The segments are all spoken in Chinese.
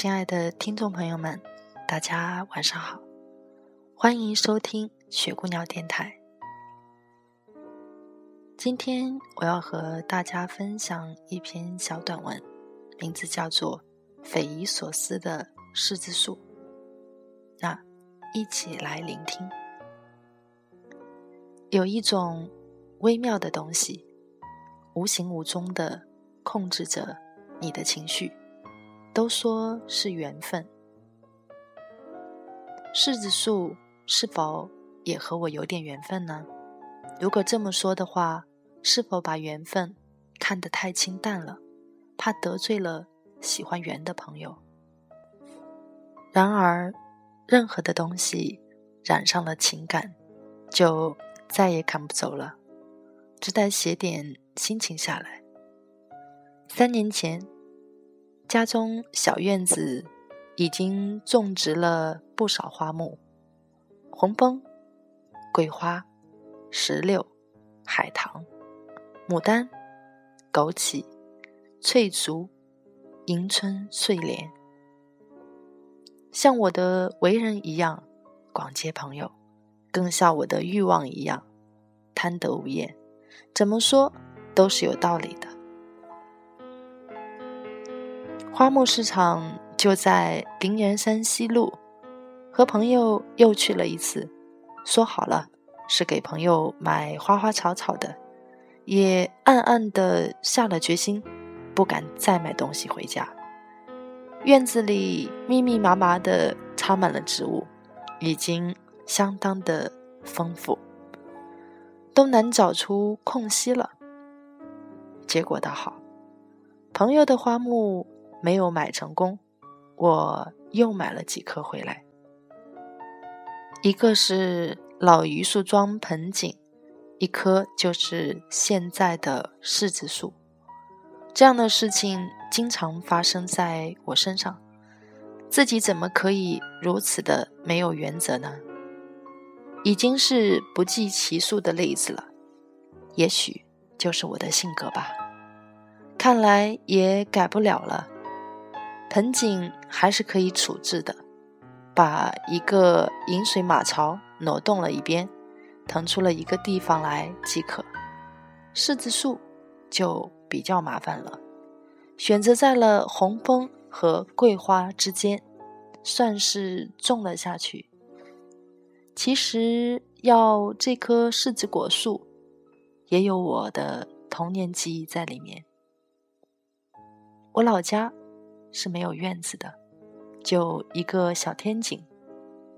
亲爱的听众朋友们，大家晚上好，欢迎收听雪姑娘电台。今天我要和大家分享一篇小短文，名字叫做《匪夷所思的柿子树》。那一起来聆听。有一种微妙的东西，无形无踪的控制着你的情绪。都说是缘分，柿子树是否也和我有点缘分呢？如果这么说的话，是否把缘分看得太清淡了，怕得罪了喜欢缘的朋友？然而，任何的东西染上了情感，就再也赶不走了，只得写点心情下来。三年前。家中小院子已经种植了不少花木，红枫、桂花、石榴、海棠、牡丹、枸杞、翠竹、迎春、睡莲，像我的为人一样广结朋友，更像我的欲望一样贪得无厌。怎么说都是有道理的。花木市场就在灵岩山西路，和朋友又去了一次，说好了是给朋友买花花草草的，也暗暗的下了决心，不敢再买东西回家。院子里密密麻麻的插满了植物，已经相当的丰富，都难找出空隙了。结果倒好，朋友的花木。没有买成功，我又买了几棵回来。一个是老榆树桩盆景，一棵就是现在的柿子树。这样的事情经常发生在我身上，自己怎么可以如此的没有原则呢？已经是不计其数的例子了，也许就是我的性格吧。看来也改不了了。盆景还是可以处置的，把一个饮水马槽挪动了一边，腾出了一个地方来即可。柿子树就比较麻烦了，选择在了红枫和桂花之间，算是种了下去。其实要这棵柿子果树，也有我的童年记忆在里面。我老家。是没有院子的，就一个小天井，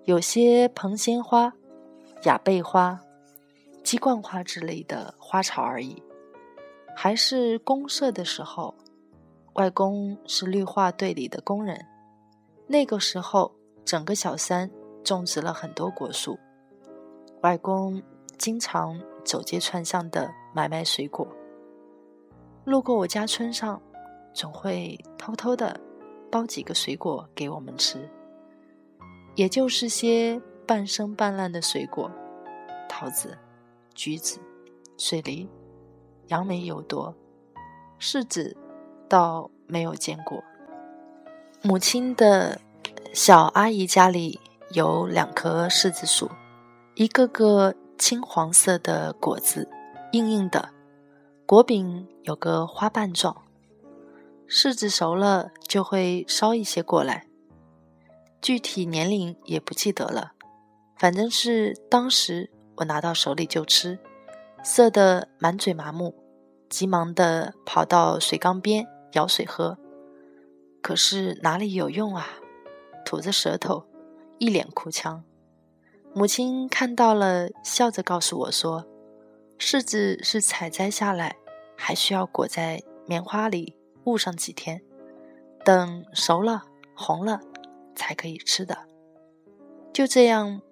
有些蓬鲜花、雅贝花、鸡冠花之类的花草而已。还是公社的时候，外公是绿化队里的工人，那个时候整个小山种植了很多果树，外公经常走街串巷的买卖水果，路过我家村上。总会偷偷的包几个水果给我们吃，也就是些半生半烂的水果，桃子、橘子、水梨、杨梅有多，柿子倒没有见过。母亲的小阿姨家里有两棵柿子树，一个个青黄色的果子，硬硬的，果柄有个花瓣状。柿子熟了就会捎一些过来，具体年龄也不记得了，反正是当时我拿到手里就吃，涩得满嘴麻木，急忙的跑到水缸边舀水喝，可是哪里有用啊？吐着舌头，一脸哭腔，母亲看到了，笑着告诉我说：“柿子是采摘下来，还需要裹在棉花里捂上几天，等熟了、红了，才可以吃的。”就这样，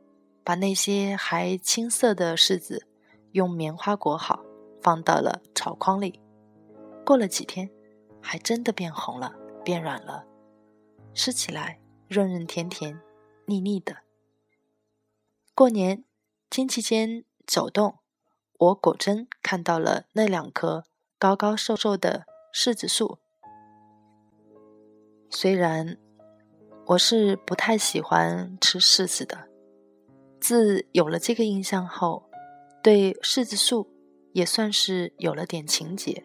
把那些还青涩的柿子用棉花裹好，放到了炒筐里。过了几天，还真的变红了，变软了，吃起来润润甜甜、腻腻的。过年，亲戚间走动，我果真看到了那两棵高高瘦瘦的柿子树。虽然我是不太喜欢吃柿子的，自有了这个印象后，对柿子树也算是有了点情结。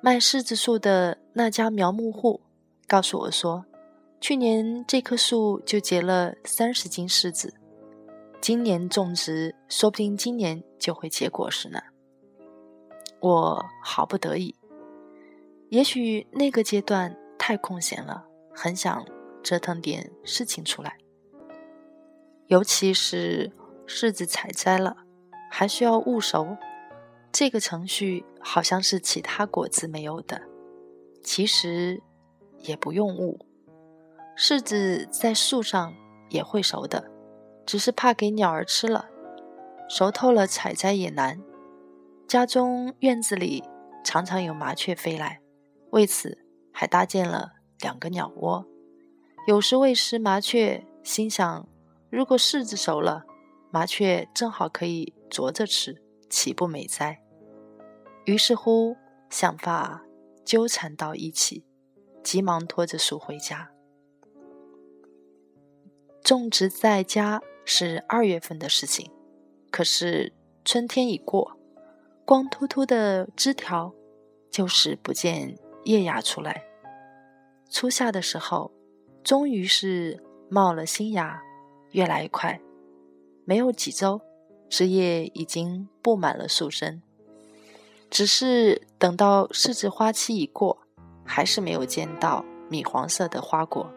卖柿子树的那家苗木户告诉我说，去年这棵树就结了三十斤柿子。今年种植，说不定今年就会结果实呢。我好不得已，也许那个阶段太空闲了，很想折腾点事情出来。尤其是柿子采摘了，还需要捂熟，这个程序好像是其他果子没有的。其实也不用捂，柿子在树上也会熟的。只是怕给鸟儿吃了，熟透了采摘也难。家中院子里常常有麻雀飞来，为此还搭建了两个鸟窝。有时喂食麻雀，心想如果柿子熟了，麻雀正好可以啄着吃，岂不美哉？于是乎，想法纠缠到一起，急忙拖着树回家。种植在家。是二月份的事情，可是春天已过，光秃秃的枝条就是不见叶芽出来。初夏的时候，终于是冒了新芽，越来越快，没有几周，枝叶已经布满了树身。只是等到柿子花期已过，还是没有见到米黄色的花果。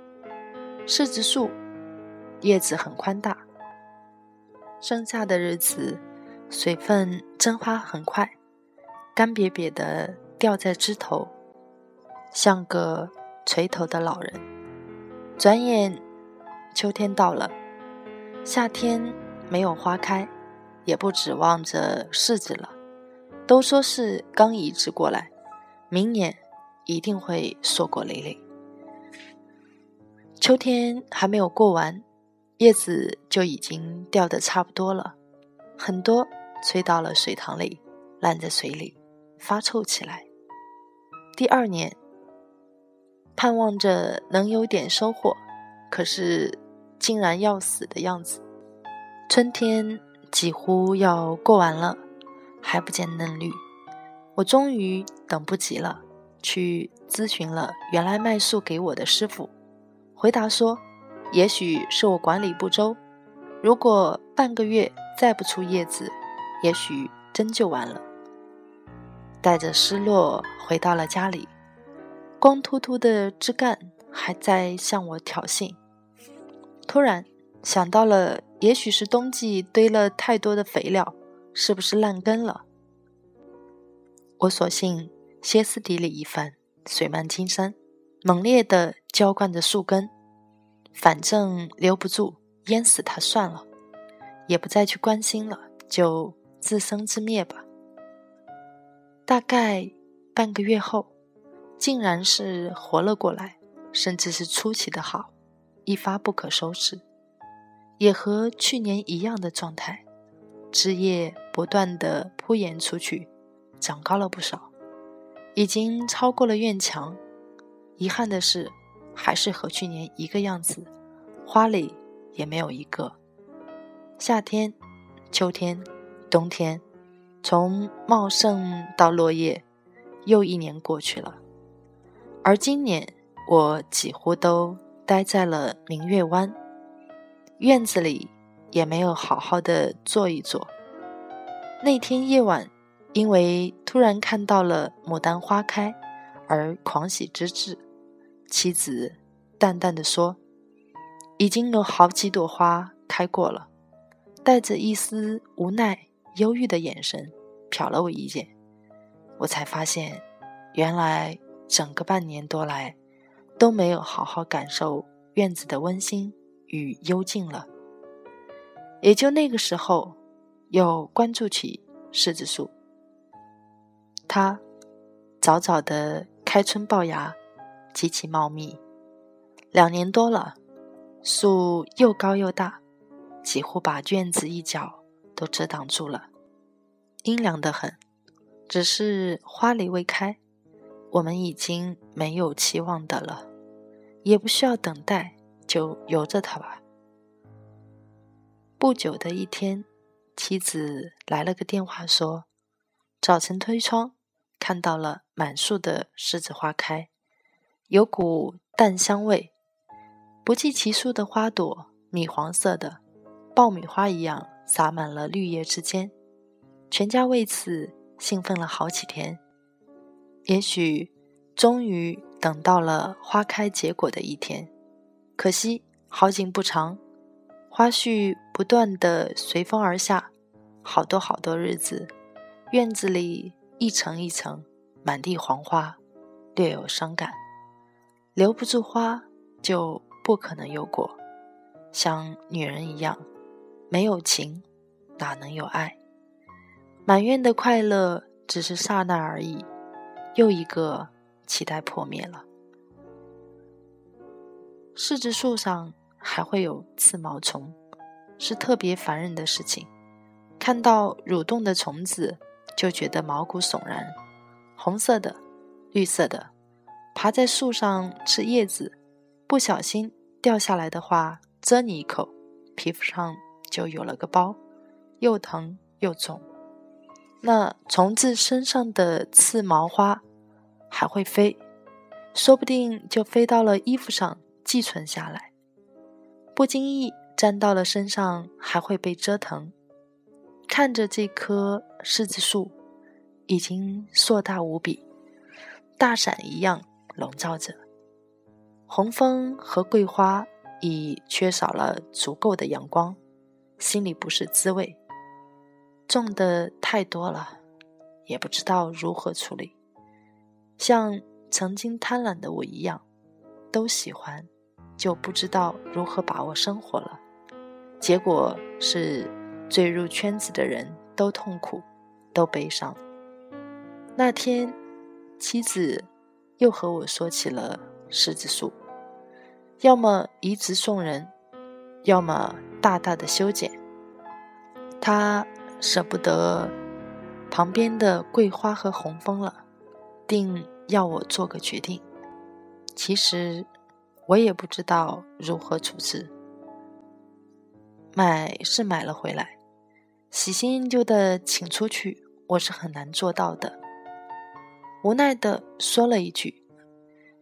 柿子树叶子很宽大。盛夏的日子，水分蒸发很快，干瘪瘪的掉在枝头，像个垂头的老人。转眼，秋天到了，夏天没有花开，也不指望着柿子了。都说是刚移植过来，明年一定会硕果累累。秋天还没有过完。叶子就已经掉的差不多了，很多吹到了水塘里，烂在水里，发臭起来。第二年，盼望着能有点收获，可是竟然要死的样子。春天几乎要过完了，还不见嫩绿。我终于等不及了，去咨询了原来卖树给我的师傅，回答说。也许是我管理不周，如果半个月再不出叶子，也许真就完了。带着失落回到了家里，光秃秃的枝干还在向我挑衅。突然想到了，也许是冬季堆了太多的肥料，是不是烂根了？我索性歇斯底里一番，水漫金山，猛烈地浇灌着树根。反正留不住，淹死它算了，也不再去关心了，就自生自灭吧。大概半个月后，竟然是活了过来，甚至是出奇的好，一发不可收拾，也和去年一样的状态，枝叶不断的铺延出去，长高了不少，已经超过了院墙。遗憾的是。还是和去年一个样子，花蕾也没有一个。夏天、秋天、冬天，从茂盛到落叶，又一年过去了。而今年，我几乎都待在了明月湾，院子里也没有好好的坐一坐。那天夜晚，因为突然看到了牡丹花开，而狂喜之至。妻子淡淡的说：“已经有好几朵花开过了，带着一丝无奈、忧郁的眼神瞟了我一眼，我才发现，原来整个半年多来都没有好好感受院子的温馨与幽静了。也就那个时候，又关注起柿子树，它早早的开春爆芽，极其茂密，两年多了，树又高又大。几乎把院子一角都遮挡住了，阴凉得很。只是花蕾未开，我们已经没有期望的了，也不需要等待，就由着它吧。不久的一天，妻子来了个电话，说早晨推窗，看到了满树的栀子花开，有股淡香味，不计其数的花朵，米黄色的。爆米花一样洒满了绿叶之间，全家为此兴奋了好几天。也许终于等到了花开结果的一天，可惜好景不长，花絮不断的随风而下，好多好多日子，院子里一层一层，满地黄花，略有伤感。留不住花，就不可能有果，像女人一样。没有情，哪能有爱？满院的快乐只是刹那而已，又一个期待破灭了。柿子树上还会有刺毛虫，是特别烦人的事情。看到蠕动的虫子，就觉得毛骨悚然。红色的、绿色的，爬在树上吃叶子，不小心掉下来的话，蛰你一口，皮肤上。就有了个包，又疼又肿。那虫子身上的刺毛花还会飞，说不定就飞到了衣服上寄存下来。不经意沾到了身上，还会被折腾。看着这棵柿子树，已经硕大无比，大伞一样笼罩着。红枫和桂花已缺少了足够的阳光。心里不是滋味，种的太多了，也不知道如何处理。像曾经贪婪的我一样，都喜欢，就不知道如何把握生活了。结果是坠入圈子的人都痛苦，都悲伤。那天，妻子又和我说起了柿子树，要么移植送人，要么。大大的修剪，他舍不得旁边的桂花和红枫了，定要我做个决定。其实我也不知道如何处置。买是买了回来，喜新厌旧的请出去，我是很难做到的。无奈的说了一句：“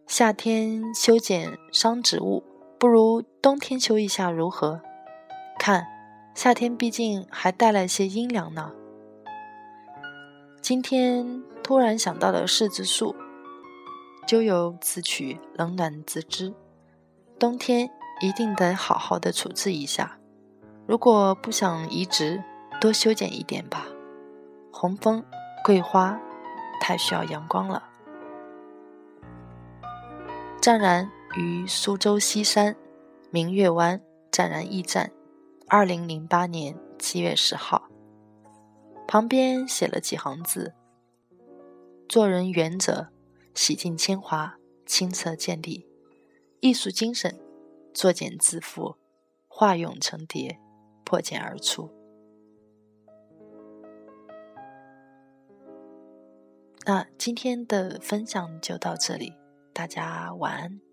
夏天修剪伤植物，不如冬天修一下如何？”看，夏天毕竟还带来些阴凉呢。今天突然想到了柿子树，咎由自取，冷暖自知。冬天一定得好好的处置一下。如果不想移植，多修剪一点吧。红枫、桂花太需要阳光了。湛然于苏州西山明月湾湛然驿站。二零零八年七月十号，旁边写了几行字：“做人原则，洗尽铅华，清澈见底；艺术精神，作茧自缚，化蛹成蝶，破茧而出。”那今天的分享就到这里，大家晚安。